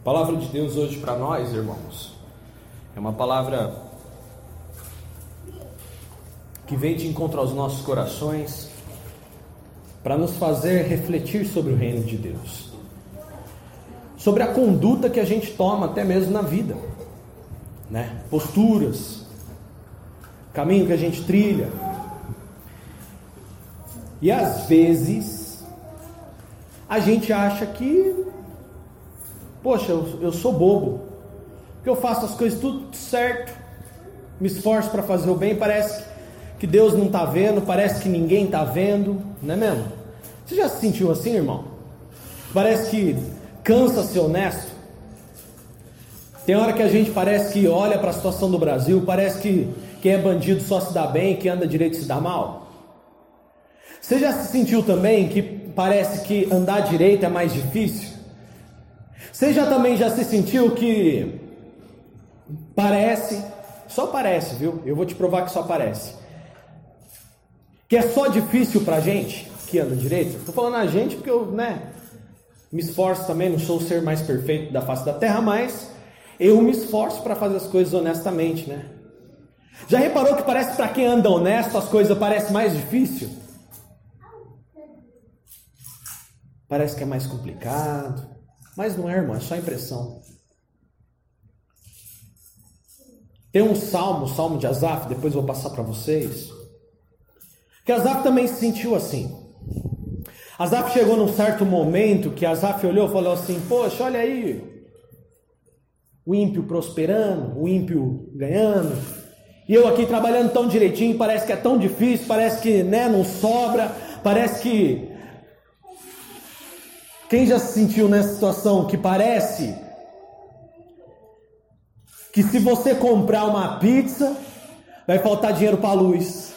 A palavra de Deus hoje para nós, irmãos, é uma palavra que vem de encontro aos nossos corações para nos fazer refletir sobre o reino de Deus, sobre a conduta que a gente toma até mesmo na vida, né? Posturas, caminho que a gente trilha. E às vezes a gente acha que, poxa, eu, eu sou bobo, que eu faço as coisas tudo certo, me esforço para fazer o bem, parece que Deus não está vendo, parece que ninguém está vendo, não é mesmo? Você já se sentiu assim, irmão? Parece que cansa ser honesto. Tem hora que a gente parece que olha para a situação do Brasil, parece que quem é bandido só se dá bem, quem anda direito se dá mal. Você já se sentiu também que parece que andar direito é mais difícil? Você já também já se sentiu que parece, só parece, viu? Eu vou te provar que só parece que é só difícil para a gente que anda direito. Estou falando a gente porque eu, né, me esforço também, não sou o ser mais perfeito da face da terra, mas eu me esforço para fazer as coisas honestamente, né? Já reparou que parece para quem anda honesto as coisas parecem mais difícil? Parece que é mais complicado, mas não é, irmão, é só impressão. Tem um salmo, o salmo de Asaf, depois vou passar para vocês. Que Asaf também se sentiu assim. Asaf chegou num certo momento que Asaf olhou e falou assim: Poxa, olha aí, o ímpio prosperando, o ímpio ganhando, e eu aqui trabalhando tão direitinho, parece que é tão difícil, parece que né, não sobra, parece que. Quem já se sentiu nessa situação que parece que se você comprar uma pizza, vai faltar dinheiro para a luz.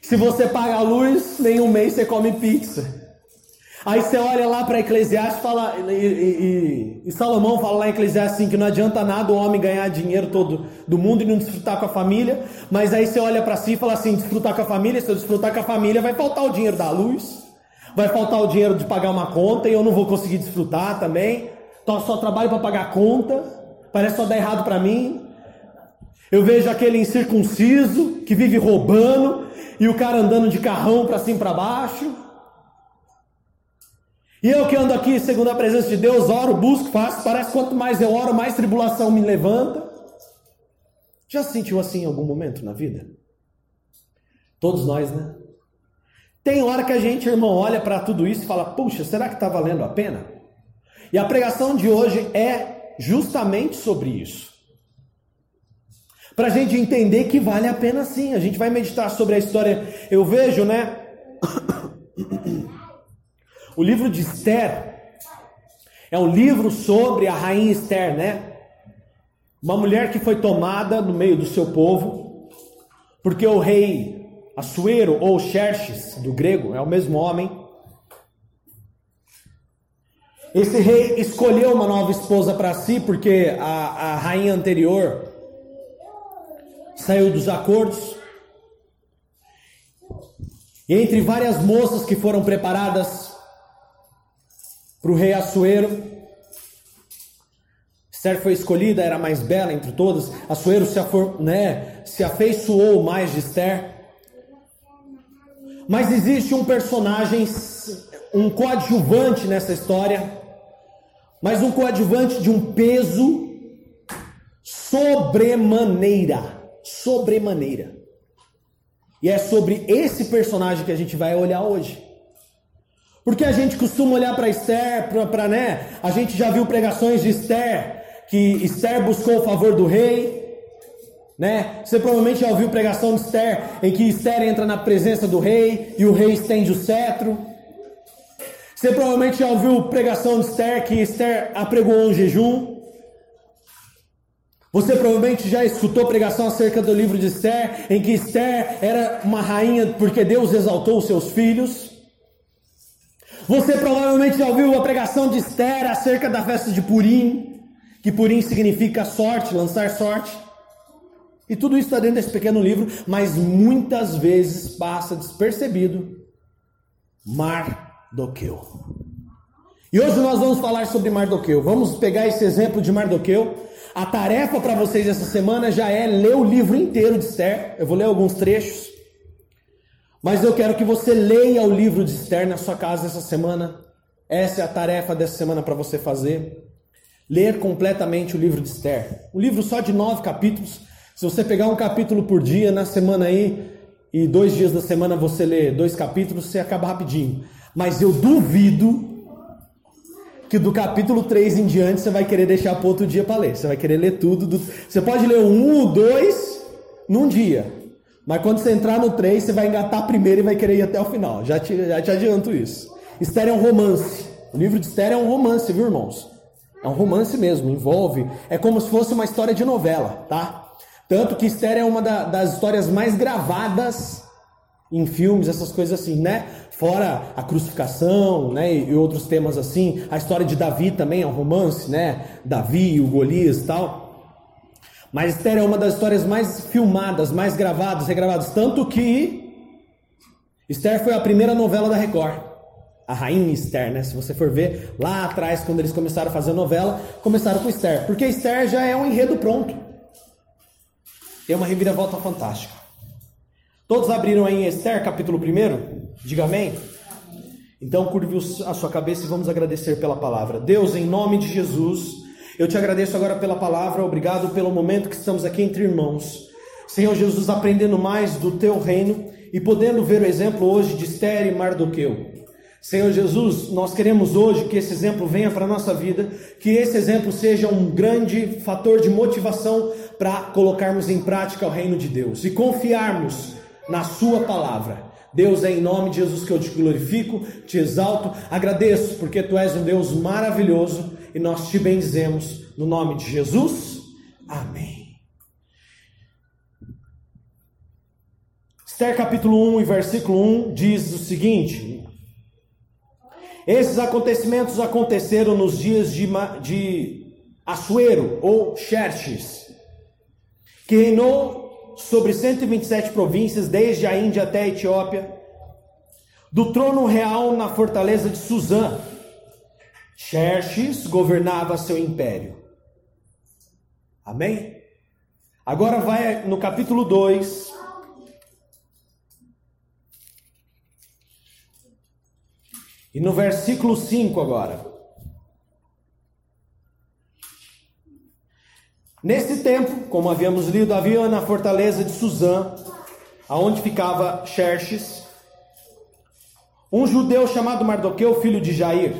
Se você paga a luz, nem um mês você come pizza. Aí você olha lá para Eclesiastes fala, e, e, e, Salomão fala lá em Eclesiastes assim, que não adianta nada o homem ganhar dinheiro todo do mundo e não desfrutar com a família. Mas aí você olha para si e fala assim: desfrutar com a família, se eu desfrutar com a família, vai faltar o dinheiro da luz, vai faltar o dinheiro de pagar uma conta e eu não vou conseguir desfrutar também. Então só trabalho para pagar a conta, parece só dar errado para mim. Eu vejo aquele incircunciso que vive roubando, e o cara andando de carrão para cima e para baixo. E eu que ando aqui segundo a presença de Deus, oro, busco, faço, parece quanto mais eu oro, mais tribulação me levanta. Já se sentiu assim em algum momento na vida? Todos nós, né? Tem hora que a gente, irmão, olha para tudo isso e fala: puxa, será que está valendo a pena? E a pregação de hoje é justamente sobre isso. Para a gente entender que vale a pena sim. A gente vai meditar sobre a história. Eu vejo, né? O livro de Esther é um livro sobre a rainha Esther, né? Uma mulher que foi tomada no meio do seu povo, porque o rei Assuero ou Xerxes, do grego, é o mesmo homem. Esse rei escolheu uma nova esposa para si, porque a, a rainha anterior saiu dos acordos. E entre várias moças que foram preparadas para o rei Assuero, Esther foi escolhida, era mais bela entre todas. Assuero se, afor, né, se afeiçoou mais de Esther. Mas existe um personagem, um coadjuvante nessa história, mas um coadjuvante de um peso sobremaneira sobremaneira. E é sobre esse personagem que a gente vai olhar hoje. Porque a gente costuma olhar para Esther, para né? A gente já viu pregações de Esther, que Esther buscou o favor do rei, né? Você provavelmente já ouviu pregação de Esther, em que Esther entra na presença do rei e o rei estende o cetro. Você provavelmente já ouviu pregação de Esther, que Esther apregou um jejum. Você provavelmente já escutou pregação acerca do livro de Esther, em que Esther era uma rainha porque Deus exaltou os seus filhos. Você provavelmente já ouviu a pregação de Esther acerca da festa de Purim, que Purim significa sorte, lançar sorte. E tudo isso está dentro desse pequeno livro, mas muitas vezes passa despercebido Mardoqueu. E hoje nós vamos falar sobre Mardoqueu. Vamos pegar esse exemplo de Mardoqueu. A tarefa para vocês essa semana já é ler o livro inteiro de Esther. Eu vou ler alguns trechos. Mas eu quero que você leia o livro de Esther na sua casa essa semana. Essa é a tarefa dessa semana para você fazer. Ler completamente o livro de Esther. Um livro só de nove capítulos. Se você pegar um capítulo por dia na semana aí, e dois dias da semana você lê dois capítulos, você acaba rapidinho. Mas eu duvido que do capítulo 3 em diante você vai querer deixar para outro dia para ler. Você vai querer ler tudo. Do... Você pode ler um ou dois num dia. Mas quando você entrar no 3, você vai engatar primeiro e vai querer ir até o final. Já te, já te adianto isso. Esther é um romance. O livro de Esther é um romance, viu, irmãos? É um romance mesmo, envolve. É como se fosse uma história de novela, tá? Tanto que Esther é uma da, das histórias mais gravadas em filmes, essas coisas assim, né? Fora a crucificação, né? E outros temas assim. A história de Davi também é um romance, né? Davi, o Golias e tal. Mas Esther é uma das histórias mais filmadas, mais gravadas, regravadas. Tanto que Esther foi a primeira novela da Record. A Rainha Esther, né? Se você for ver lá atrás, quando eles começaram a fazer novela, começaram com Esther. Porque Esther já é um enredo pronto. É uma reviravolta fantástica. Todos abriram aí em Esther, capítulo 1? Diga amém. Então curve a sua cabeça e vamos agradecer pela palavra. Deus, em nome de Jesus, eu te agradeço agora pela palavra, obrigado pelo momento que estamos aqui entre irmãos. Senhor Jesus, aprendendo mais do teu reino e podendo ver o exemplo hoje de Esther e Mardoqueu. Senhor Jesus, nós queremos hoje que esse exemplo venha para a nossa vida, que esse exemplo seja um grande fator de motivação para colocarmos em prática o reino de Deus e confiarmos na Sua palavra. Deus, é em nome de Jesus que eu te glorifico, te exalto, agradeço, porque tu és um Deus maravilhoso e nós te bendizemos no nome de Jesus. Amém. Esther capítulo 1 e versículo 1 diz o seguinte: esses acontecimentos aconteceram nos dias de, de Assuero ou Xerxes, que reinou sobre 127 províncias, desde a Índia até a Etiópia, do trono real na fortaleza de Suzã. Xerxes governava seu império. Amém? Agora vai no capítulo 2, E no versículo 5 agora. Nesse tempo, como havíamos lido, havia na fortaleza de Suzã, aonde ficava Xerxes, um judeu chamado Mardoqueu, filho de Jair.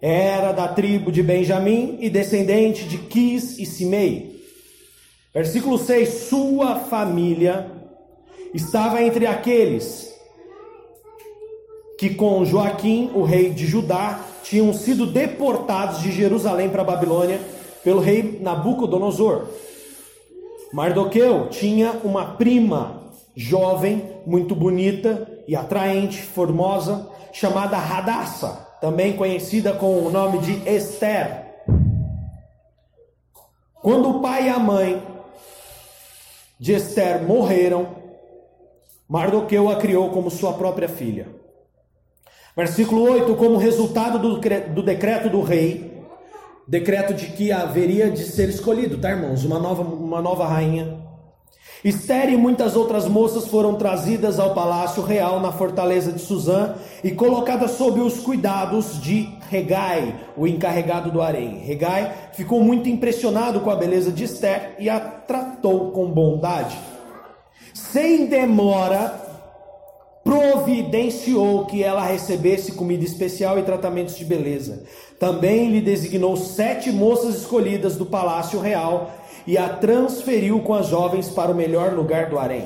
Era da tribo de Benjamim e descendente de Quis e Simei. Versículo 6: Sua família estava entre aqueles que com Joaquim, o rei de Judá, tinham sido deportados de Jerusalém para Babilônia pelo rei Nabucodonosor. Mardoqueu tinha uma prima jovem, muito bonita e atraente, formosa, chamada Radassa, também conhecida com o nome de Esther. Quando o pai e a mãe de Esther morreram, Mardoqueu a criou como sua própria filha. Versículo 8: Como resultado do, do decreto do rei, decreto de que haveria de ser escolhido, tá, irmãos? Uma nova, uma nova rainha. Esther e muitas outras moças foram trazidas ao palácio real na fortaleza de Suzã e colocadas sob os cuidados de Regai, o encarregado do harém. Regai ficou muito impressionado com a beleza de Esther e a tratou com bondade. Sem demora, providenciou que ela recebesse comida especial e tratamentos de beleza. Também lhe designou sete moças escolhidas do palácio real e a transferiu com as jovens para o melhor lugar do harém.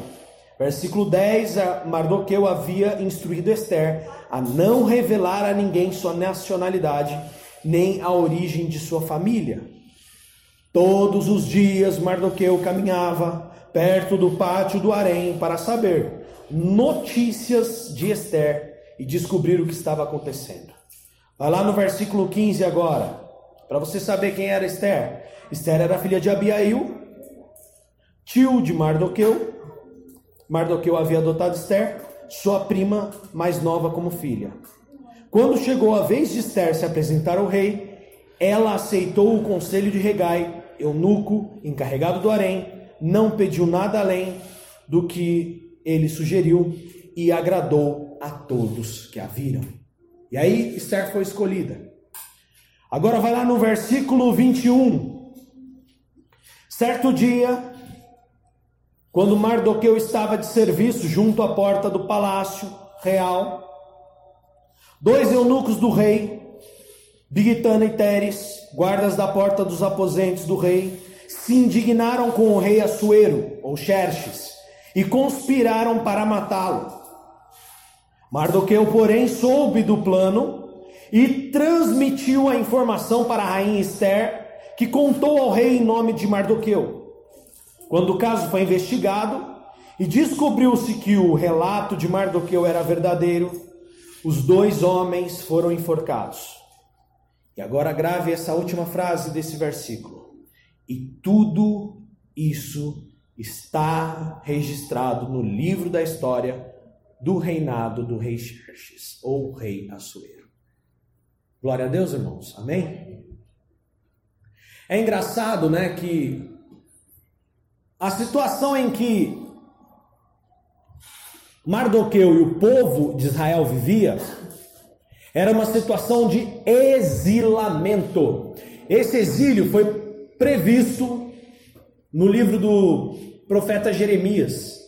Versículo 10: Mardoqueu havia instruído Esther a não revelar a ninguém sua nacionalidade, nem a origem de sua família. Todos os dias Mardoqueu caminhava perto do pátio do harém para saber notícias de Esther e descobrir o que estava acontecendo. Vai lá no versículo 15 agora, para você saber quem era Esther. Esther era filha de Abiail, tio de Mardoqueu. Mardoqueu havia adotado Esther, sua prima mais nova, como filha. Quando chegou a vez de Esther se apresentar ao rei, ela aceitou o conselho de Regai, eunuco, encarregado do harém, não pediu nada além do que ele sugeriu e agradou a todos que a viram. E aí Esther foi escolhida. Agora vai lá no versículo 21. Certo dia, quando Mardoqueu estava de serviço junto à porta do palácio real, dois eunucos do rei, Bigitana e Teres, guardas da porta dos aposentos do rei, se indignaram com o rei Assuero, ou Xerxes, e conspiraram para matá-lo. Mardoqueu, porém, soube do plano e transmitiu a informação para a rainha Esther, que contou ao rei em nome de Mardoqueu. Quando o caso foi investigado e descobriu-se que o relato de Mardoqueu era verdadeiro, os dois homens foram enforcados. E agora grave essa última frase desse versículo. E tudo isso está registrado no livro da história do reinado do rei Xerxes, ou rei Assuero. Glória a Deus, irmãos. Amém? É engraçado, né, que a situação em que Mardoqueu e o povo de Israel vivia era uma situação de exilamento. Esse exílio foi previsto no livro do profeta Jeremias.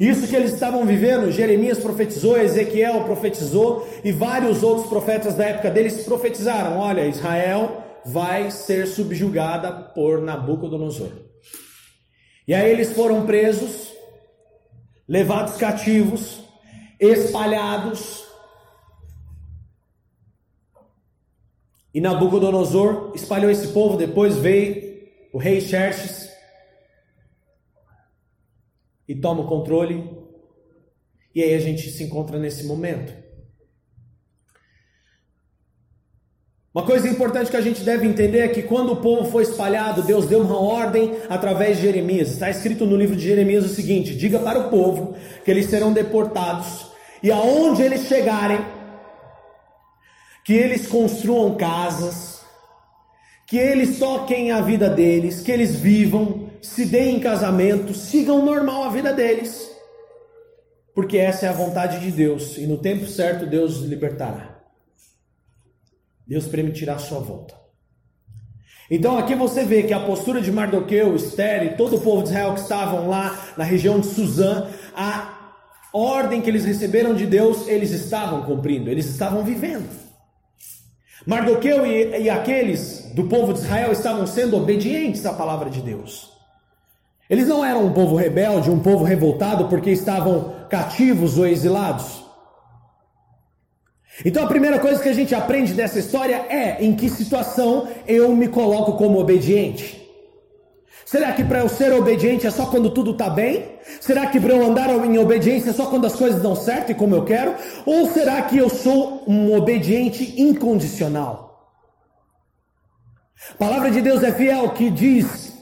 Isso que eles estavam vivendo, Jeremias profetizou, Ezequiel profetizou e vários outros profetas da época deles profetizaram: olha, Israel vai ser subjugada por Nabucodonosor. E aí eles foram presos, levados cativos, espalhados E Nabucodonosor espalhou esse povo, depois veio o rei Xerxes e toma o controle. E aí a gente se encontra nesse momento. Uma coisa importante que a gente deve entender é que quando o povo foi espalhado, Deus deu uma ordem através de Jeremias. Está escrito no livro de Jeremias o seguinte: diga para o povo que eles serão deportados, e aonde eles chegarem, que eles construam casas, que eles toquem a vida deles, que eles vivam, se deem em casamento, sigam normal a vida deles. Porque essa é a vontade de Deus e no tempo certo Deus os libertará. Deus permitirá a sua volta. Então aqui você vê que a postura de Mardoqueu, Esther e todo o povo de Israel que estavam lá na região de Suzã, a ordem que eles receberam de Deus, eles estavam cumprindo, eles estavam vivendo. Mardoqueu e, e aqueles do povo de Israel estavam sendo obedientes à palavra de Deus. Eles não eram um povo rebelde, um povo revoltado porque estavam cativos ou exilados. Então a primeira coisa que a gente aprende dessa história é em que situação eu me coloco como obediente. Será que para eu ser obediente é só quando tudo está bem? Será que para eu andar em obediência é só quando as coisas dão certo e como eu quero? Ou será que eu sou um obediente incondicional? A palavra de Deus é fiel que diz: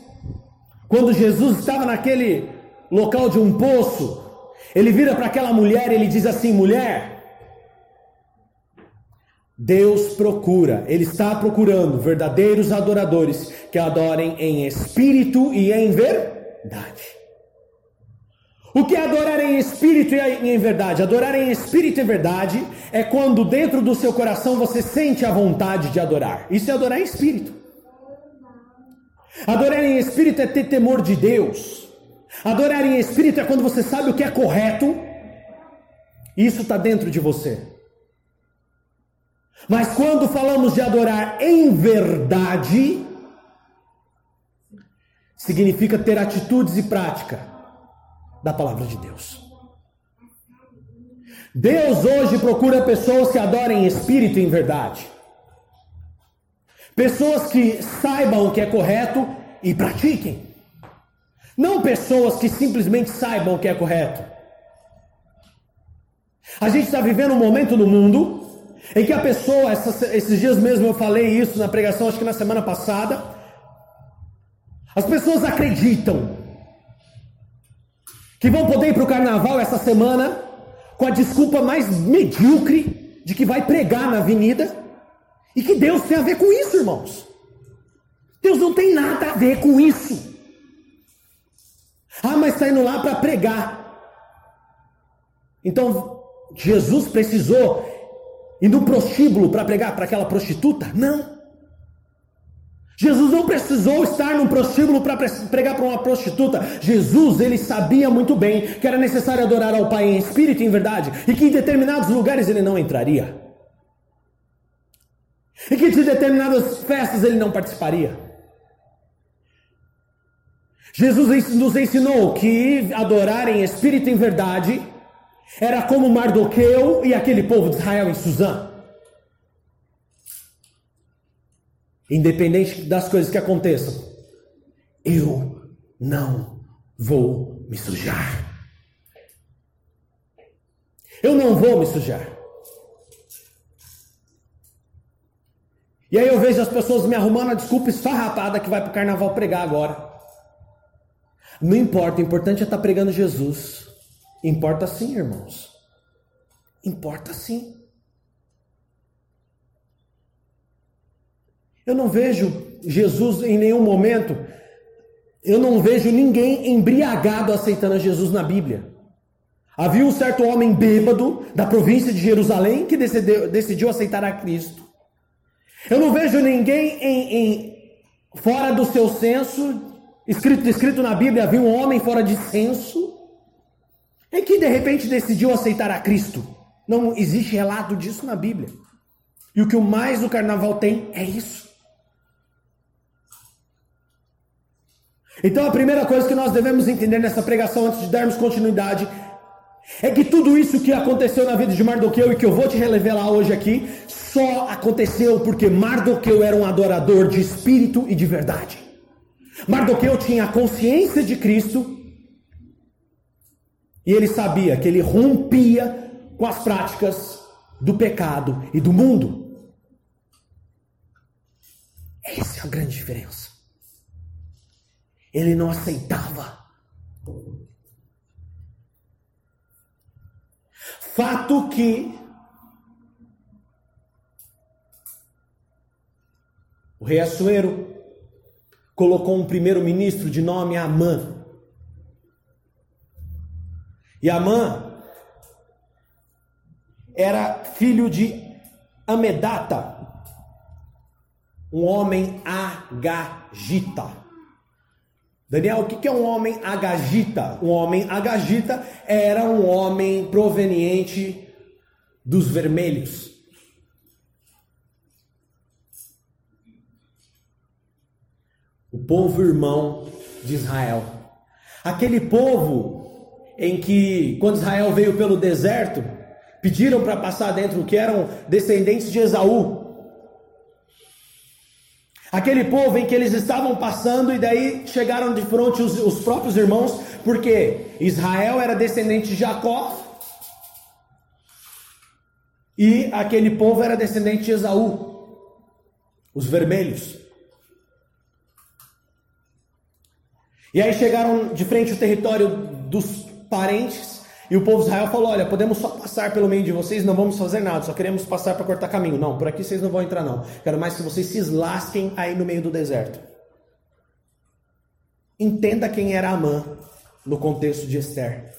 quando Jesus estava naquele local de um poço, ele vira para aquela mulher e ele diz assim: mulher, Deus procura, Ele está procurando verdadeiros adoradores que adorem em espírito e em verdade. O que é adorar em espírito e em verdade? Adorar em espírito e verdade é quando dentro do seu coração você sente a vontade de adorar. Isso é adorar em espírito. Adorar em espírito é ter temor de Deus. Adorar em espírito é quando você sabe o que é correto. Isso está dentro de você. Mas quando falamos de adorar em verdade, significa ter atitudes e prática da palavra de Deus. Deus hoje procura pessoas que adorem em espírito e em verdade. Pessoas que saibam o que é correto e pratiquem. Não pessoas que simplesmente saibam o que é correto. A gente está vivendo um momento no mundo em que a pessoa, essas, esses dias mesmo eu falei isso na pregação, acho que na semana passada, as pessoas acreditam que vão poder ir para o carnaval essa semana com a desculpa mais medíocre de que vai pregar na avenida e que Deus tem a ver com isso, irmãos. Deus não tem nada a ver com isso. Ah, mas está indo lá para pregar. Então, Jesus precisou ir no prostíbulo para pregar para aquela prostituta? Não. Jesus não precisou estar num prostíbulo para pregar para uma prostituta. Jesus, ele sabia muito bem que era necessário adorar ao Pai em espírito e em verdade, e que em determinados lugares ele não entraria. E que de determinadas festas ele não participaria. Jesus nos ensinou que adorar em espírito e em verdade era como Mardoqueu e aquele povo de Israel em Suzã. Independente das coisas que aconteçam, eu não vou me sujar. Eu não vou me sujar. E aí eu vejo as pessoas me arrumando a desculpa esfarrapada que vai para o carnaval pregar agora. Não importa, o importante é estar tá pregando Jesus. Importa sim, irmãos. Importa sim. Eu não vejo Jesus em nenhum momento, eu não vejo ninguém embriagado aceitando Jesus na Bíblia. Havia um certo homem bêbado da província de Jerusalém que decidiu, decidiu aceitar a Cristo. Eu não vejo ninguém em, em, fora do seu senso, escrito, escrito na Bíblia, havia um homem fora de senso, em que de repente decidiu aceitar a Cristo. Não existe relato disso na Bíblia. E o que o mais do carnaval tem é isso. Então a primeira coisa que nós devemos entender nessa pregação antes de darmos continuidade é que tudo isso que aconteceu na vida de Mardoqueu e que eu vou te revelar hoje aqui só aconteceu porque Mardoqueu era um adorador de espírito e de verdade. Mardoqueu tinha a consciência de Cristo e ele sabia que ele rompia com as práticas do pecado e do mundo. Essa é a grande diferença. Ele não aceitava. Fato que o rei Assuero colocou um primeiro-ministro de nome Amã. E Amã era filho de Amedata, um homem agagita. Daniel, o que é um homem agagita? Um homem agagita era um homem proveniente dos vermelhos. O povo irmão de Israel. Aquele povo em que, quando Israel veio pelo deserto, pediram para passar dentro, que eram descendentes de Esaú. Aquele povo em que eles estavam passando e daí chegaram de frente os, os próprios irmãos, porque Israel era descendente de Jacó e aquele povo era descendente de Esaú, os vermelhos. E aí chegaram de frente ao território dos parentes e o povo de Israel falou: Olha, podemos só passar pelo meio de vocês, não vamos fazer nada, só queremos passar para cortar caminho. Não, por aqui vocês não vão entrar, não. Quero mais que vocês se lasquem aí no meio do deserto. Entenda quem era Amã no contexto de Esther.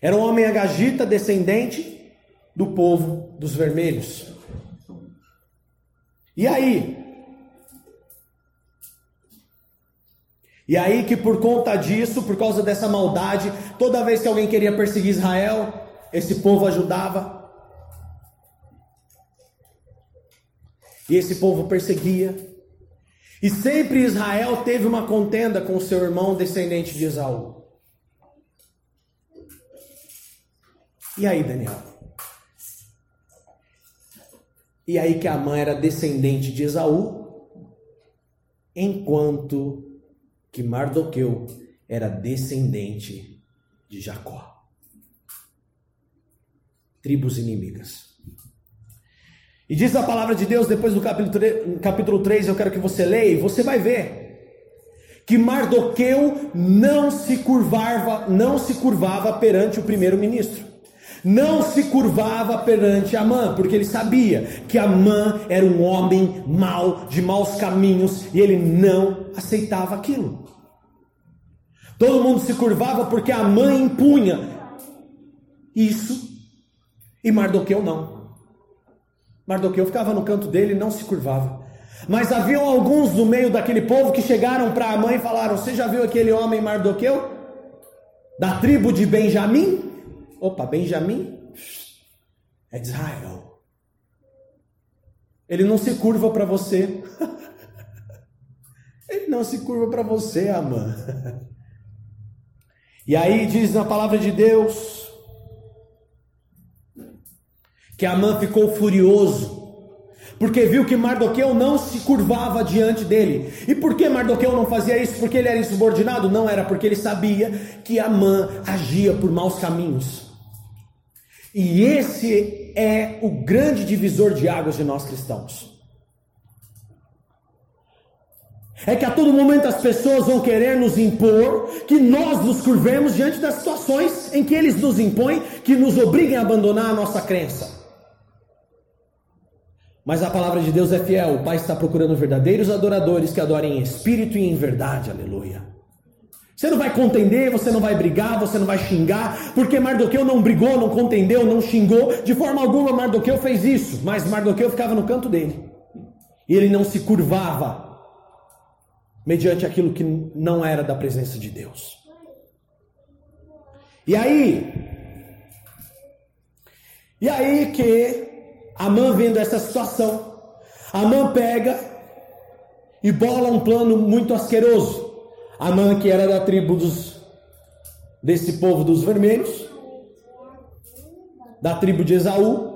Era um homem agagita, descendente do povo dos vermelhos. E aí, E aí que por conta disso, por causa dessa maldade, toda vez que alguém queria perseguir Israel, esse povo ajudava. E esse povo perseguia. E sempre Israel teve uma contenda com seu irmão descendente de Esaú. E aí, Daniel? E aí que a mãe era descendente de Esaú, enquanto que Mardoqueu era descendente de Jacó. Tribos inimigas. E diz a palavra de Deus, depois do capítulo 3, capítulo 3 eu quero que você leia, e você vai ver que Mardoqueu não se curvava, não se curvava perante o primeiro-ministro. não se curvava perante Amã, porque ele sabia que Amã era um homem mau, de maus caminhos, e ele não aceitava aquilo. Todo mundo se curvava porque Amã impunha isso, e Mardoqueu não. Mardoqueu ficava no canto dele e não se curvava. Mas haviam alguns no meio daquele povo que chegaram para Amã e falaram: Você já viu aquele homem Mardoqueu? Da tribo de Benjamim? Opa, Benjamim é de Israel. Ele não se curva para você. Ele não se curva para você, Amã. E aí diz na palavra de Deus que Amã ficou furioso, porque viu que Mardoqueu não se curvava diante dele. E por que Mardoqueu não fazia isso? Porque ele era insubordinado? Não era, porque ele sabia que Amã agia por maus caminhos. E esse é o grande divisor de águas de nós cristãos. É que a todo momento as pessoas vão querer nos impor que nós nos curvemos diante das situações em que eles nos impõem, que nos obriguem a abandonar a nossa crença. Mas a palavra de Deus é fiel. O Pai está procurando verdadeiros adoradores que adorem em espírito e em verdade. Aleluia. Você não vai contender, você não vai brigar, você não vai xingar, porque Mardoqueu não brigou, não contendeu, não xingou, de forma alguma Mardoqueu fez isso, mas Mardoqueu ficava no canto dele. E ele não se curvava mediante aquilo que não era da presença de Deus. E aí, e aí que Amã vendo essa situação, Amã pega e bola um plano muito asqueroso. Amã, que era da tribo dos, desse povo dos vermelhos, da tribo de Esaú,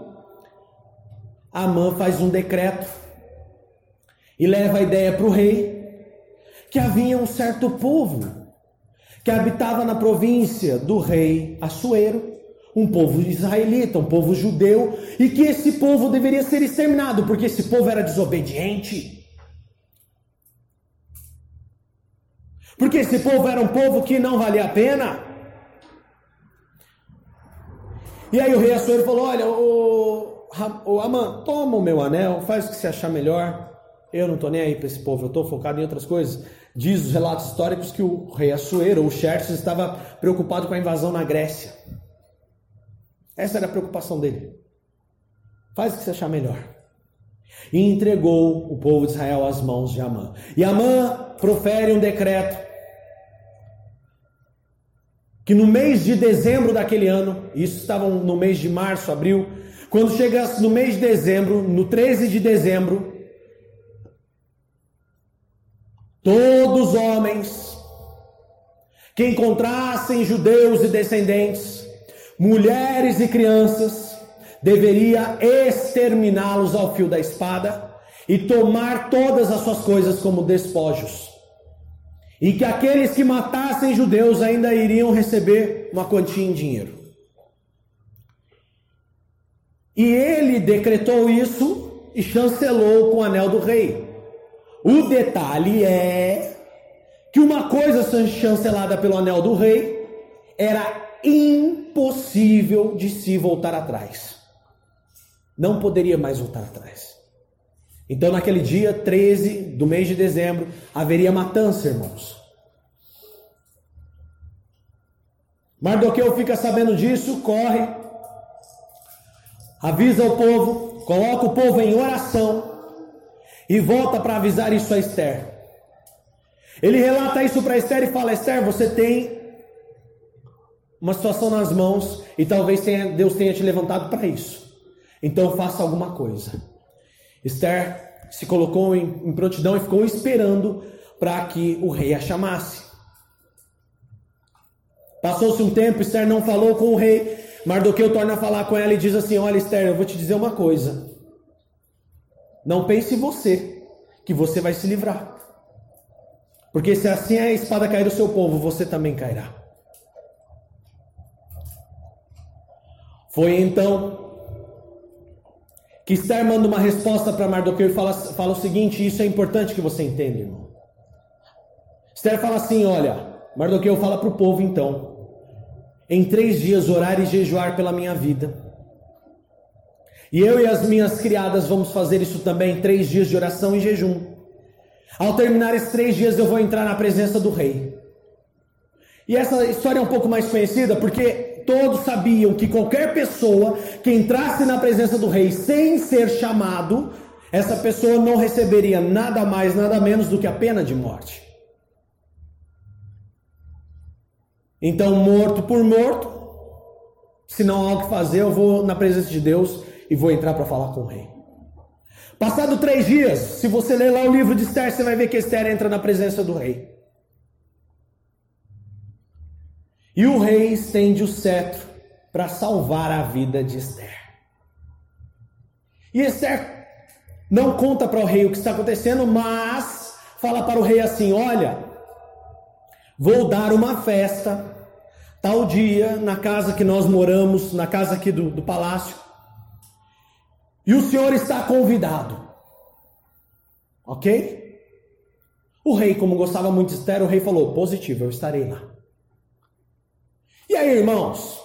Amã faz um decreto e leva a ideia para o rei que havia um certo povo que habitava na província do rei Assuero, um povo israelita, um povo judeu, e que esse povo deveria ser exterminado, porque esse povo era desobediente. Porque esse povo era um povo que não valia a pena. E aí o rei Assuero falou: Olha, o, o Amã, toma o meu anel, faz o que você achar melhor. Eu não estou nem aí para esse povo, eu estou focado em outras coisas. Diz os relatos históricos que o rei Assuero, ou Xerxes, estava preocupado com a invasão na Grécia. Essa era a preocupação dele. Faz o que você achar melhor. E entregou o povo de Israel às mãos de Amã. E Amã profere um decreto que no mês de dezembro daquele ano, isso estava no mês de março, abril, quando chegasse no mês de dezembro, no 13 de dezembro, todos os homens que encontrassem judeus e descendentes, mulheres e crianças, deveria exterminá-los ao fio da espada e tomar todas as suas coisas como despojos e que aqueles que matassem judeus ainda iriam receber uma quantia em dinheiro. E ele decretou isso e chancelou com o anel do rei. O detalhe é que uma coisa chancelada pelo anel do rei era impossível de se voltar atrás. Não poderia mais voltar atrás. Então, naquele dia 13 do mês de dezembro, haveria matança, irmãos. Mardoqueu fica sabendo disso, corre, avisa o povo, coloca o povo em oração e volta para avisar isso a Esther. Ele relata isso para Esther e fala: Esther, você tem uma situação nas mãos e talvez Deus tenha te levantado para isso. Então faça alguma coisa. Esther se colocou em prontidão e ficou esperando para que o rei a chamasse. Passou-se um tempo, Esther não falou com o rei. Mardoqueu torna a falar com ela e diz assim: Olha, Esther, eu vou te dizer uma coisa. Não pense você que você vai se livrar. Porque se assim a espada cair do seu povo, você também cairá. Foi então que Esther manda uma resposta para Mardoqueu e fala, fala o seguinte: Isso é importante que você entenda, irmão. Esther fala assim: Olha, Mardoqueu fala para o povo então. em três dias orar e jejuar pela minha vida. E eu e as minhas criadas vamos fazer isso também, três dias de oração e jejum. Ao terminar esses três dias, eu vou entrar na presença do rei. E essa história é um pouco mais conhecida porque todos sabiam que qualquer pessoa que entrasse na presença do rei sem ser chamado, essa pessoa não receberia nada mais, nada menos do que a pena de morte. Então, morto por morto, se não há o que fazer, eu vou na presença de Deus e vou entrar para falar com o rei. Passado três dias, se você ler lá o livro de Esther, você vai ver que Esther entra na presença do rei. E o rei estende o cetro para salvar a vida de Esther. E Esther não conta para o rei o que está acontecendo, mas fala para o rei assim: Olha, vou dar uma festa, tal dia, na casa que nós moramos, na casa aqui do, do palácio. E o senhor está convidado. Ok? O rei, como gostava muito de Esther, o rei falou: positivo, eu estarei lá. E aí, irmãos?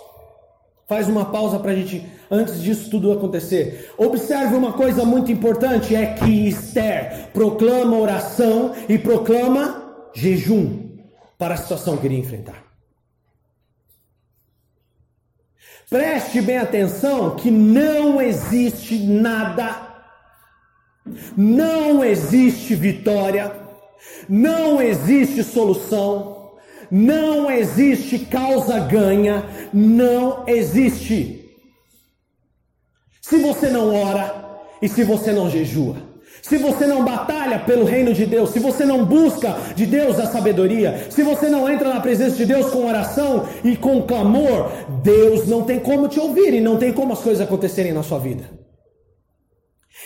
Faz uma pausa para a gente, antes disso tudo acontecer. Observe uma coisa muito importante: é que Esther proclama oração e proclama jejum para a situação que iria enfrentar. Preste bem atenção que não existe nada, não existe vitória, não existe solução, não existe causa ganha, não existe. Se você não ora e se você não jejua se você não batalha pelo reino de Deus, se você não busca de Deus a sabedoria, se você não entra na presença de Deus com oração e com clamor, Deus não tem como te ouvir e não tem como as coisas acontecerem na sua vida.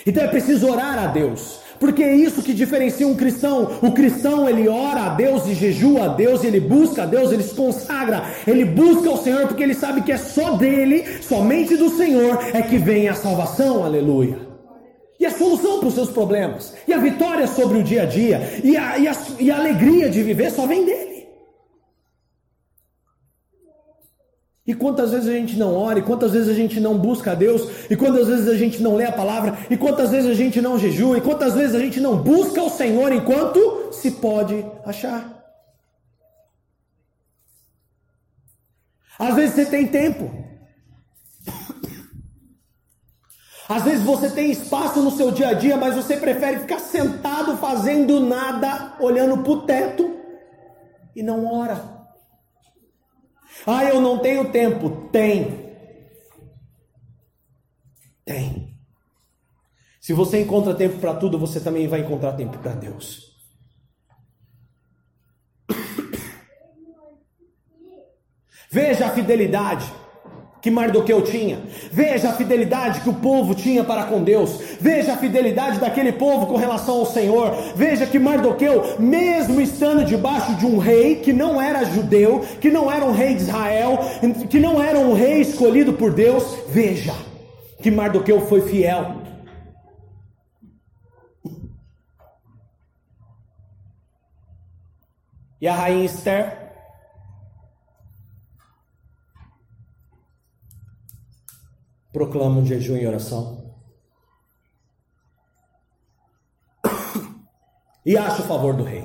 Então é preciso orar a Deus, porque é isso que diferencia um cristão. O cristão ele ora a Deus e jejua a Deus, ele busca a Deus, ele se consagra, ele busca o Senhor porque ele sabe que é só dele, somente do Senhor é que vem a salvação. Aleluia e a solução para os seus problemas, e a vitória sobre o dia a dia, e a, e a, e a alegria de viver só vem dele. E quantas vezes a gente não ora, e quantas vezes a gente não busca a Deus, e quantas vezes a gente não lê a palavra, e quantas vezes a gente não jejua, e quantas vezes a gente não busca o Senhor enquanto se pode achar. Às vezes você tem tempo, Às vezes você tem espaço no seu dia a dia, mas você prefere ficar sentado fazendo nada, olhando para o teto e não ora. Ah, eu não tenho tempo. Tem. Tem. Se você encontra tempo para tudo, você também vai encontrar tempo para Deus. Veja a fidelidade que Mardoqueu tinha. Veja a fidelidade que o povo tinha para com Deus. Veja a fidelidade daquele povo com relação ao Senhor. Veja que Mardoqueu, mesmo estando debaixo de um rei que não era judeu, que não era um rei de Israel, que não era um rei escolhido por Deus, veja que Mardoqueu foi fiel. E a rainha Esther proclamam jejum e oração. E acha o favor do rei.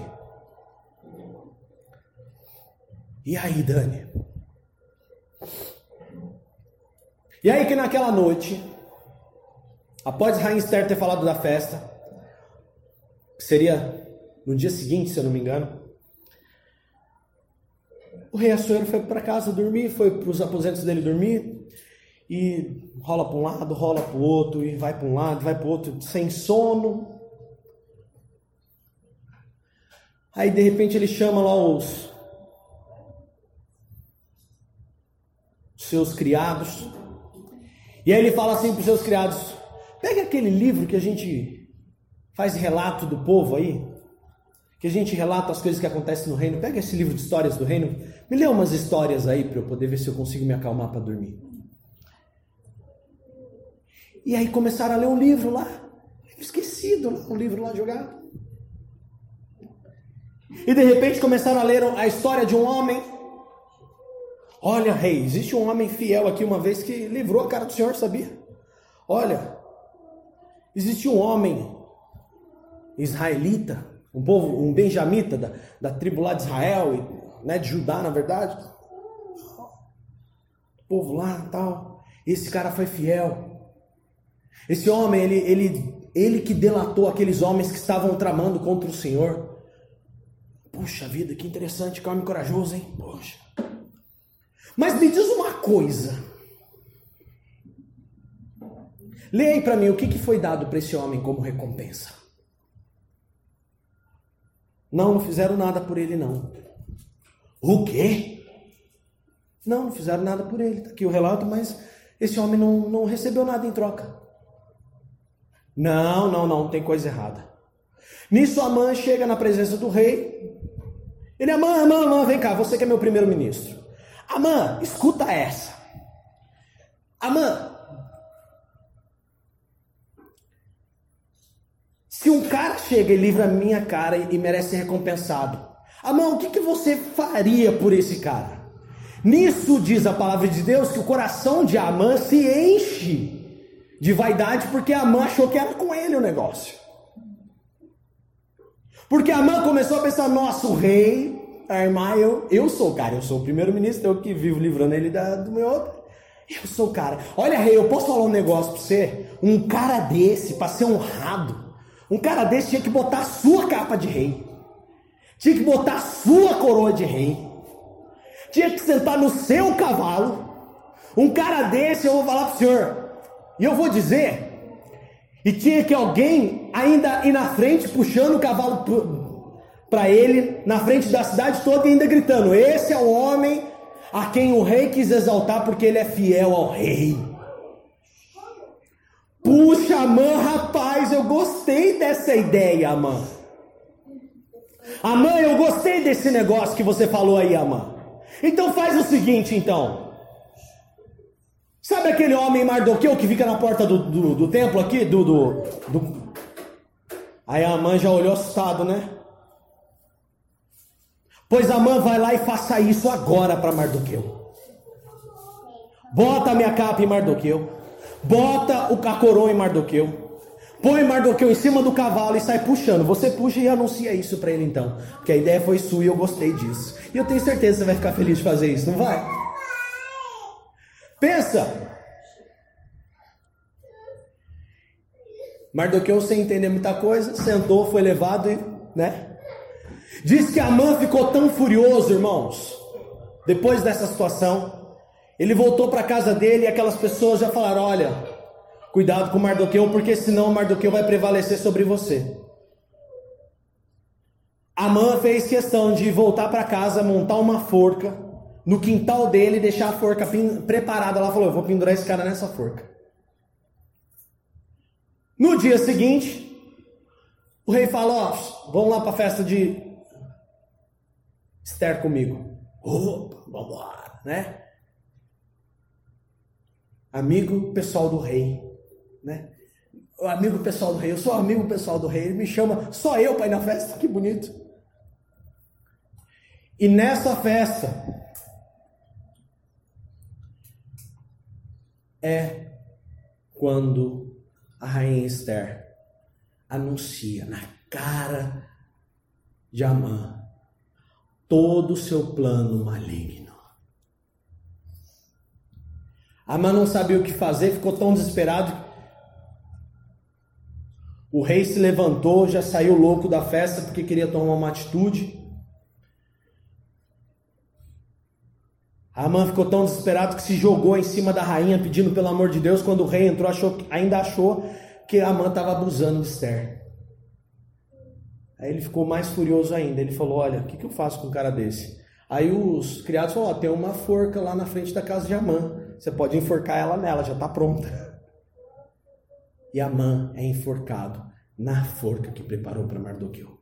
E aí, Dani? E aí que naquela noite, após Rainha Esther ter falado da festa, que seria no dia seguinte, se eu não me engano, o rei Assuero foi para casa dormir, foi para os aposentos dele dormir, e rola para um lado, rola para o outro, e vai para um lado, vai para o outro, sem sono. Aí de repente ele chama lá os seus criados. E aí ele fala assim para os seus criados: pega aquele livro que a gente faz relato do povo aí, que a gente relata as coisas que acontecem no reino. Pega esse livro de histórias do reino, me lê umas histórias aí para eu poder ver se eu consigo me acalmar para dormir. E aí começaram a ler um livro lá, esquecido, um livro lá jogado. E de repente começaram a ler a história de um homem, Olha, rei, existe um homem fiel aqui uma vez que livrou a cara do Senhor, sabia? Olha, existe um homem israelita, um povo, um benjamita da, da tribo lá de Israel, né, de Judá, na verdade. O povo lá, tal. Esse cara foi fiel. Esse homem, ele, ele, ele que delatou aqueles homens que estavam tramando contra o Senhor. Puxa vida, que interessante, calma e corajoso, hein? Poxa. Mas me diz uma coisa. Leia aí para mim o que, que foi dado para esse homem como recompensa. Não, não fizeram nada por ele, não. O quê? Não, não fizeram nada por ele. Está aqui o relato, mas esse homem não, não recebeu nada em troca. Não, não, não, tem coisa errada. Nisso Amã chega na presença do rei. Ele, Amã, Amã, Amã, vem cá, você que é meu primeiro-ministro. Amã, escuta essa. Amã, Se um cara chega e livra a minha cara e merece ser recompensado, Amã, o que, que você faria por esse cara? Nisso diz a palavra de Deus que o coração de Amã se enche de vaidade porque Amã achou que era com ele o negócio. Porque Amã começou a pensar: nossa, o rei, a irmã, eu, eu sou o cara, eu sou o primeiro-ministro, eu que vivo livrando ele da, do meu outro. Eu sou o cara. Olha, rei, eu posso falar um negócio para você? Um cara desse, para ser honrado, um cara desse tinha que botar a sua capa de rei. Tinha que botar a sua coroa de rei. Tinha que sentar no seu cavalo. Um cara desse eu vou falar para o senhor. E eu vou dizer. E tinha que alguém ainda ir na frente puxando o cavalo para ele, na frente da cidade toda e ainda gritando: Esse é o homem a quem o rei quis exaltar porque ele é fiel ao rei. Puxa, Amã, rapaz, eu gostei dessa ideia, Amã. Amã, eu gostei desse negócio que você falou aí, Amã. Então faz o seguinte, então. Sabe aquele homem Mardoqueu que fica na porta do, do, do templo aqui? Do, do, do... Aí a Amã já olhou assustado, né? Pois Amã vai lá e faça isso agora para Mardoqueu. Bota a minha capa em Mardoqueu. Bota o coroa em Mardoqueu. Põe Mardoqueu em cima do cavalo e sai puxando. Você puxa e anuncia isso para ele então. Porque a ideia foi sua e eu gostei disso. E eu tenho certeza que você vai ficar feliz de fazer isso, não vai? Pensa. Mardoqueu, sem entender muita coisa, sentou, foi levado e, né? Diz que Amã ficou tão furioso, irmãos, depois dessa situação, ele voltou para casa dele e aquelas pessoas já falaram: Olha, cuidado com Mardoqueu, porque senão Mardoqueu vai prevalecer sobre você. Amã fez questão de voltar para casa, montar uma forca no quintal dele, deixar a forca preparada. Ela falou: Eu vou pendurar esse cara nessa forca. No dia seguinte, o rei falou: Ó, vamos lá para a festa de Esther comigo. Opa, vamos lá, né? amigo pessoal do rei, né? Amigo pessoal do rei, eu sou amigo pessoal do rei, ele me chama só eu para ir na festa, que bonito. E nessa festa é quando a rainha Esther anuncia na cara de Amã todo o seu plano maligno. Amã não sabia o que fazer, ficou tão desesperado. O rei se levantou, já saiu louco da festa porque queria tomar uma atitude. Amã ficou tão desesperado que se jogou em cima da rainha pedindo pelo amor de Deus. Quando o rei entrou, achou, ainda achou que Amã estava abusando de Esther. Aí ele ficou mais furioso ainda. Ele falou: Olha, o que, que eu faço com um cara desse? Aí os criados falaram: Tem uma forca lá na frente da casa de Amã. Você pode enforcar ela nela, já está pronta. E Amã é enforcado na forca que preparou para Mardoqueu.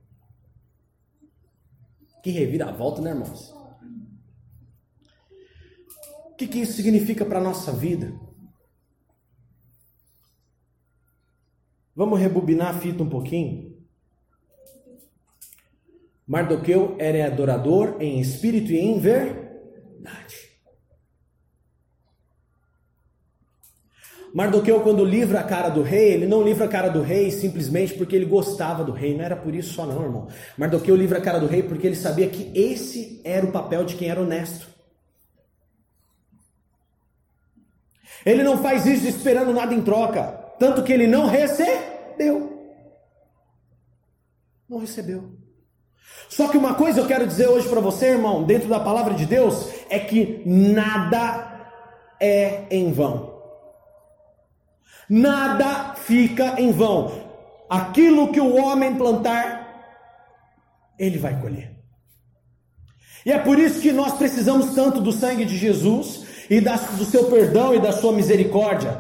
Que reviravolta, né, irmãos? que, que isso significa para a nossa vida? Vamos rebobinar a fita um pouquinho? Mardoqueu era adorador em espírito e em verdade. Mardoqueu, quando livra a cara do rei, ele não livra a cara do rei simplesmente porque ele gostava do rei, não era por isso só, não, irmão. Mardoqueu livra a cara do rei porque ele sabia que esse era o papel de quem era honesto. Ele não faz isso esperando nada em troca, tanto que ele não recebeu. Não recebeu. Só que uma coisa eu quero dizer hoje para você, irmão, dentro da palavra de Deus, é que nada é em vão. Nada fica em vão. Aquilo que o homem plantar, ele vai colher. E é por isso que nós precisamos tanto do sangue de Jesus e do seu perdão e da sua misericórdia.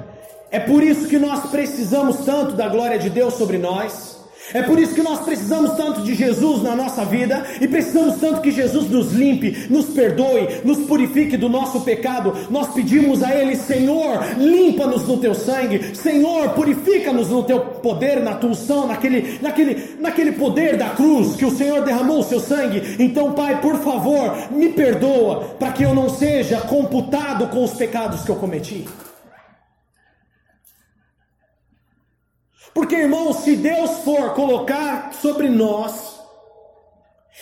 É por isso que nós precisamos tanto da glória de Deus sobre nós. É por isso que nós precisamos tanto de Jesus na nossa vida e precisamos tanto que Jesus nos limpe, nos perdoe, nos purifique do nosso pecado. Nós pedimos a Ele, Senhor, limpa-nos no teu sangue, Senhor, purifica-nos no teu poder, na tua unção, naquele, naquele, naquele poder da cruz que o Senhor derramou o seu sangue. Então, Pai, por favor, me perdoa para que eu não seja computado com os pecados que eu cometi. Porque, irmãos, se Deus for colocar sobre nós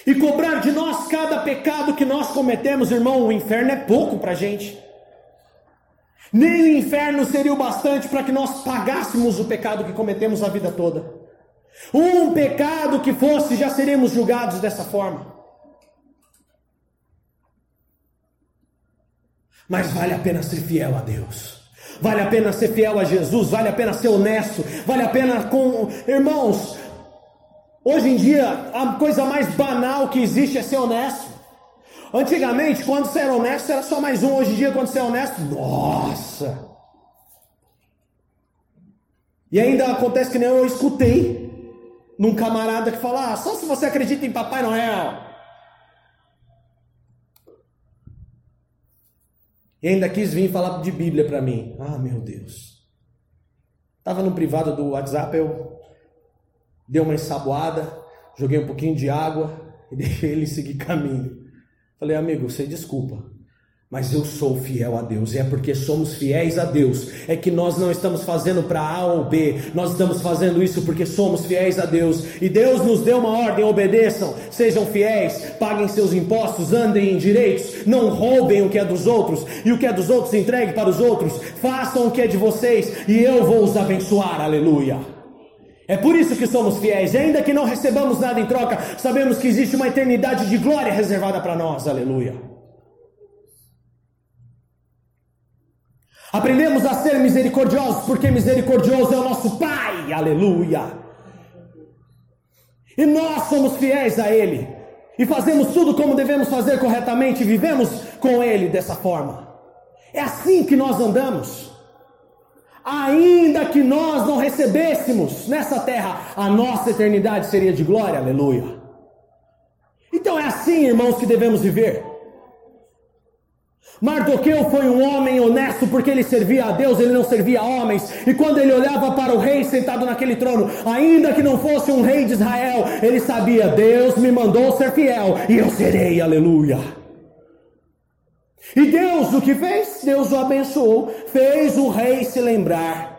e cobrar de nós cada pecado que nós cometemos, irmão, o inferno é pouco para a gente. Nem o inferno seria o bastante para que nós pagássemos o pecado que cometemos a vida toda. Um pecado que fosse, já seríamos julgados dessa forma. Mas vale a pena ser fiel a Deus. Vale a pena ser fiel a Jesus, vale a pena ser honesto, vale a pena com. Irmãos, hoje em dia a coisa mais banal que existe é ser honesto. Antigamente, quando você era honesto, era só mais um. Hoje em dia, quando você é honesto, nossa! E ainda acontece que nem eu escutei num camarada que fala: ah, só se você acredita em Papai Noel. E ainda quis vir falar de Bíblia para mim. Ah, meu Deus. Estava no privado do WhatsApp, eu dei uma ensaboada, joguei um pouquinho de água e deixei ele seguir caminho. Falei, amigo, você desculpa. Mas eu sou fiel a Deus, e é porque somos fiéis a Deus, é que nós não estamos fazendo para A ou B, nós estamos fazendo isso porque somos fiéis a Deus, e Deus nos deu uma ordem: obedeçam, sejam fiéis, paguem seus impostos, andem em direitos, não roubem o que é dos outros, e o que é dos outros entregue para os outros, façam o que é de vocês, e eu vou os abençoar, aleluia. É por isso que somos fiéis, e ainda que não recebamos nada em troca, sabemos que existe uma eternidade de glória reservada para nós, aleluia. Aprendemos a ser misericordiosos, porque misericordioso é o nosso Pai, aleluia. E nós somos fiéis a Ele, e fazemos tudo como devemos fazer corretamente, e vivemos com Ele dessa forma. É assim que nós andamos. Ainda que nós não recebêssemos nessa terra, a nossa eternidade seria de glória, aleluia. Então é assim, irmãos, que devemos viver. Mardoqueu foi um homem honesto porque ele servia a Deus, ele não servia a homens. E quando ele olhava para o rei sentado naquele trono, ainda que não fosse um rei de Israel, ele sabia: Deus me mandou ser fiel e eu serei, aleluia. E Deus o que fez? Deus o abençoou, fez o rei se lembrar.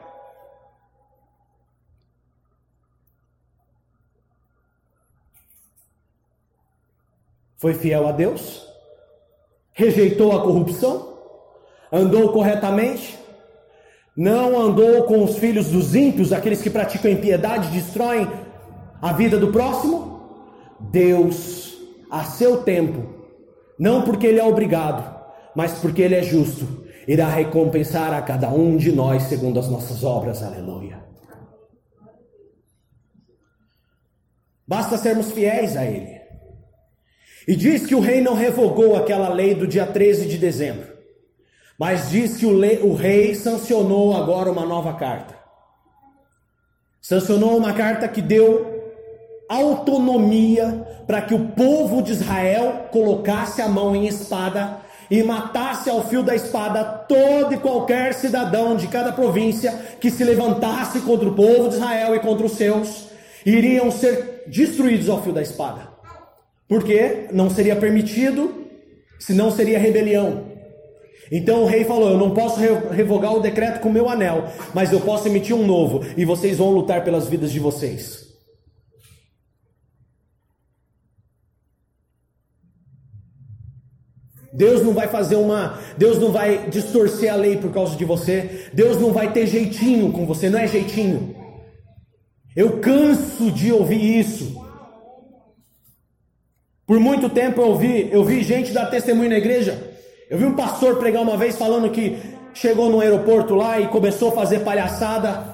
Foi fiel a Deus? Rejeitou a corrupção, andou corretamente, não andou com os filhos dos ímpios, aqueles que praticam impiedade, destroem a vida do próximo. Deus, a seu tempo, não porque Ele é obrigado, mas porque Ele é justo, irá recompensar a cada um de nós segundo as nossas obras. Aleluia. Basta sermos fiéis a Ele. E diz que o rei não revogou aquela lei do dia 13 de dezembro, mas diz que o, lei, o rei sancionou agora uma nova carta. Sancionou uma carta que deu autonomia para que o povo de Israel colocasse a mão em espada e matasse ao fio da espada todo e qualquer cidadão de cada província que se levantasse contra o povo de Israel e contra os seus, iriam ser destruídos ao fio da espada. Porque não seria permitido, senão seria rebelião. Então o rei falou: Eu não posso revogar o decreto com meu anel, mas eu posso emitir um novo, e vocês vão lutar pelas vidas de vocês. Deus não vai fazer uma. Deus não vai distorcer a lei por causa de você. Deus não vai ter jeitinho com você, não é jeitinho. Eu canso de ouvir isso. Por muito tempo eu ouvi, eu vi gente dar testemunho na igreja. Eu vi um pastor pregar uma vez falando que chegou no aeroporto lá e começou a fazer palhaçada,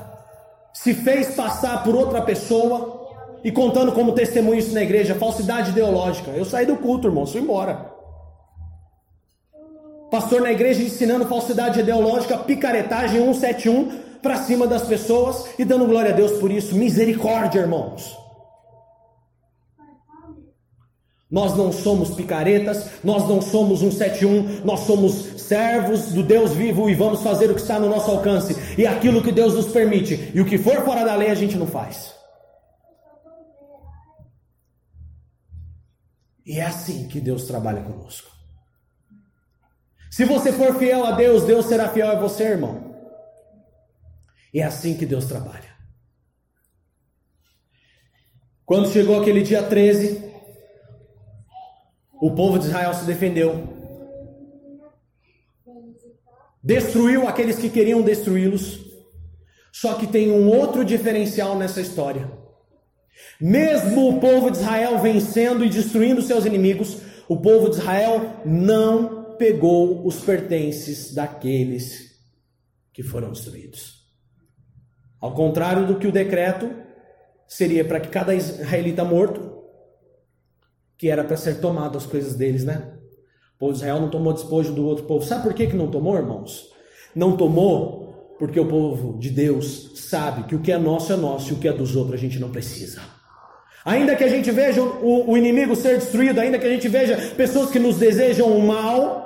se fez passar por outra pessoa e contando como testemunho isso na igreja, falsidade ideológica. Eu saí do culto, irmão, fui embora pastor na igreja ensinando falsidade ideológica, picaretagem 171 para cima das pessoas e dando glória a Deus por isso. Misericórdia, irmãos. Nós não somos picaretas, nós não somos 171, nós somos servos do Deus vivo e vamos fazer o que está no nosso alcance e aquilo que Deus nos permite. E o que for fora da lei a gente não faz. E é assim que Deus trabalha conosco. Se você for fiel a Deus, Deus será fiel a você, irmão. E é assim que Deus trabalha. Quando chegou aquele dia 13, o povo de Israel se defendeu. Destruiu aqueles que queriam destruí-los. Só que tem um outro diferencial nessa história. Mesmo o povo de Israel vencendo e destruindo seus inimigos, o povo de Israel não pegou os pertences daqueles que foram destruídos. Ao contrário do que o decreto seria para que cada israelita morto, que era para ser tomado as coisas deles, né? O povo de Israel não tomou despojo do outro povo. Sabe por que, que não tomou, irmãos? Não tomou porque o povo de Deus sabe que o que é nosso é nosso e o que é dos outros a gente não precisa. Ainda que a gente veja o, o inimigo ser destruído, ainda que a gente veja pessoas que nos desejam o mal,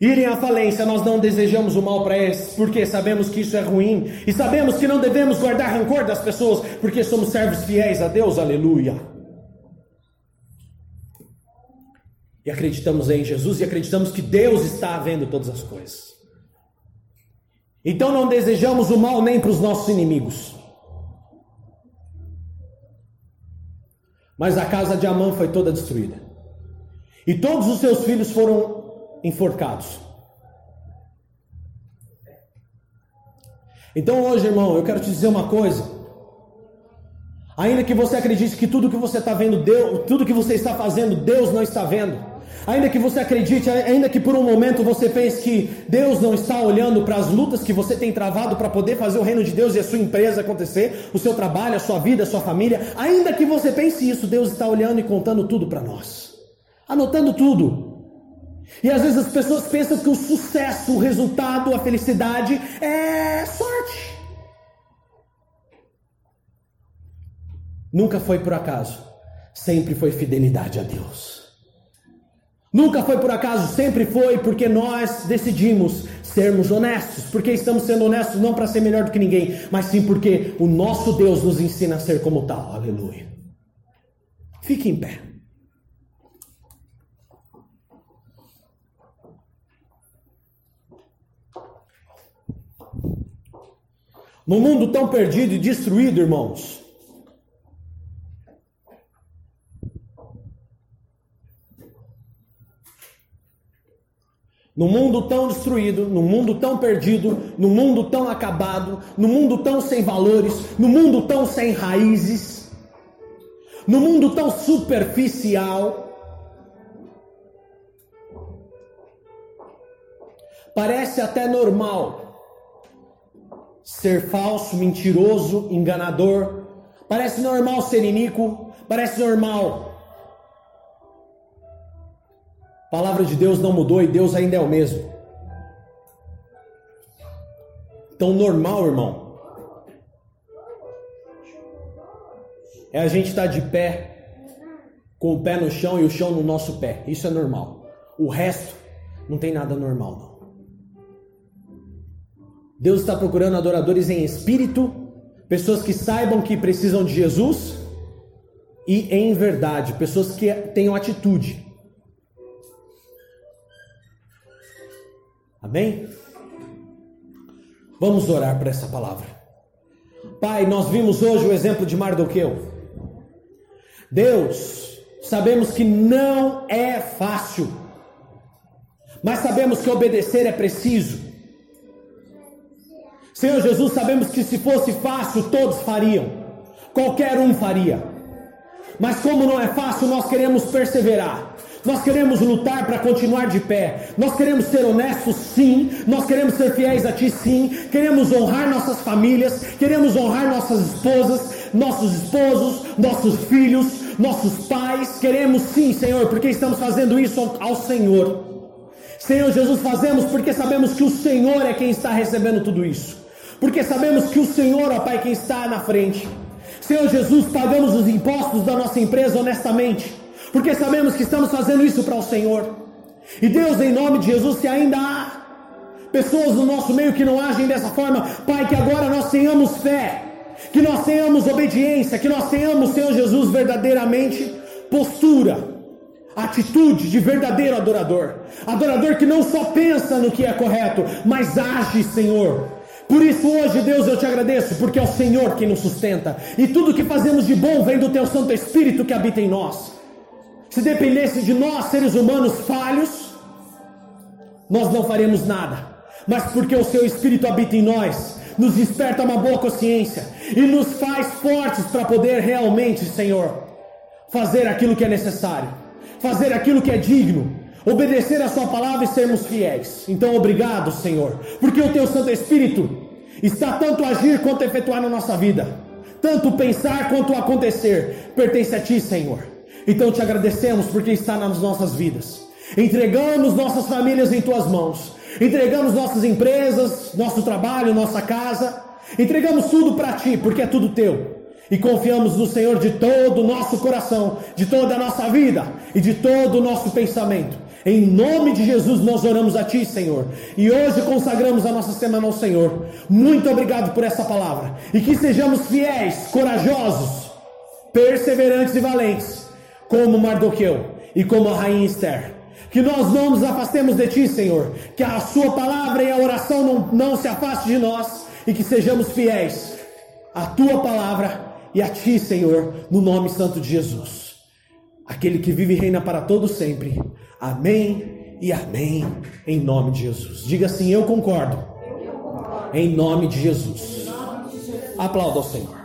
irem à falência, nós não desejamos o mal para eles, porque sabemos que isso é ruim, e sabemos que não devemos guardar rancor das pessoas, porque somos servos fiéis a Deus, aleluia. E acreditamos em Jesus e acreditamos que Deus está vendo todas as coisas. Então não desejamos o mal nem para os nossos inimigos. Mas a casa de Amã foi toda destruída. E todos os seus filhos foram enforcados. Então hoje, irmão, eu quero te dizer uma coisa. Ainda que você acredite que tudo que você está vendo, Deus, tudo que você está fazendo, Deus não está vendo. Ainda que você acredite, ainda que por um momento você pense que Deus não está olhando para as lutas que você tem travado para poder fazer o reino de Deus e a sua empresa acontecer, o seu trabalho, a sua vida, a sua família, ainda que você pense isso, Deus está olhando e contando tudo para nós, anotando tudo. E às vezes as pessoas pensam que o sucesso, o resultado, a felicidade é sorte. Nunca foi por acaso, sempre foi fidelidade a Deus. Nunca foi por acaso, sempre foi porque nós decidimos sermos honestos, porque estamos sendo honestos não para ser melhor do que ninguém, mas sim porque o nosso Deus nos ensina a ser como tal. Aleluia. Fique em pé. No mundo tão perdido e destruído, irmãos. No mundo tão destruído, no mundo tão perdido, no mundo tão acabado, no mundo tão sem valores, no mundo tão sem raízes, no mundo tão superficial, parece até normal ser falso, mentiroso, enganador. Parece normal ser iníquo, parece normal. A palavra de Deus não mudou e Deus ainda é o mesmo. Então, normal, irmão, é a gente estar de pé, com o pé no chão e o chão no nosso pé. Isso é normal. O resto não tem nada normal, não. Deus está procurando adoradores em espírito, pessoas que saibam que precisam de Jesus e em verdade, pessoas que tenham atitude. Amém? Vamos orar para essa palavra. Pai, nós vimos hoje o exemplo de Mardoqueu. Deus, sabemos que não é fácil, mas sabemos que obedecer é preciso. Senhor Jesus, sabemos que se fosse fácil, todos fariam, qualquer um faria. Mas como não é fácil, nós queremos perseverar. Nós queremos lutar para continuar de pé. Nós queremos ser honestos, sim. Nós queremos ser fiéis a Ti, sim. Queremos honrar nossas famílias. Queremos honrar nossas esposas, nossos esposos, nossos filhos, nossos pais. Queremos, sim, Senhor, porque estamos fazendo isso ao Senhor. Senhor Jesus, fazemos porque sabemos que o Senhor é quem está recebendo tudo isso. Porque sabemos que o Senhor, ó Pai, quem está na frente. Senhor Jesus, pagamos os impostos da nossa empresa honestamente porque sabemos que estamos fazendo isso para o Senhor. E Deus, em nome de Jesus, se ainda há pessoas no nosso meio que não agem dessa forma, Pai, que agora nós tenhamos fé, que nós tenhamos obediência, que nós tenhamos, Senhor Jesus, verdadeiramente postura, atitude de verdadeiro adorador, adorador que não só pensa no que é correto, mas age, Senhor. Por isso hoje, Deus, eu te agradeço, porque é o Senhor quem nos sustenta, e tudo que fazemos de bom vem do Teu Santo Espírito que habita em nós. Se dependesse de nós, seres humanos falhos, nós não faremos nada. Mas porque o seu Espírito habita em nós, nos desperta uma boa consciência e nos faz fortes para poder realmente, Senhor, fazer aquilo que é necessário, fazer aquilo que é digno, obedecer a Sua palavra e sermos fiéis. Então, obrigado, Senhor, porque o Teu Santo Espírito está tanto a agir quanto a efetuar na nossa vida, tanto pensar quanto acontecer, pertence a Ti, Senhor. Então te agradecemos porque está nas nossas vidas. Entregamos nossas famílias em tuas mãos. Entregamos nossas empresas, nosso trabalho, nossa casa. Entregamos tudo para ti, porque é tudo teu. E confiamos no Senhor de todo o nosso coração, de toda a nossa vida e de todo o nosso pensamento. Em nome de Jesus nós oramos a Ti, Senhor. E hoje consagramos a nossa semana ao Senhor. Muito obrigado por essa palavra. E que sejamos fiéis, corajosos, perseverantes e valentes como Mardoqueu e como a rainha Esther. Que nós não nos afastemos de ti, Senhor. Que a sua palavra e a oração não, não se afaste de nós e que sejamos fiéis à tua palavra e a ti, Senhor, no nome santo de Jesus. Aquele que vive e reina para todo sempre. Amém e amém em nome de Jesus. Diga assim: eu concordo. Em nome de Jesus. Aplauda ao Senhor.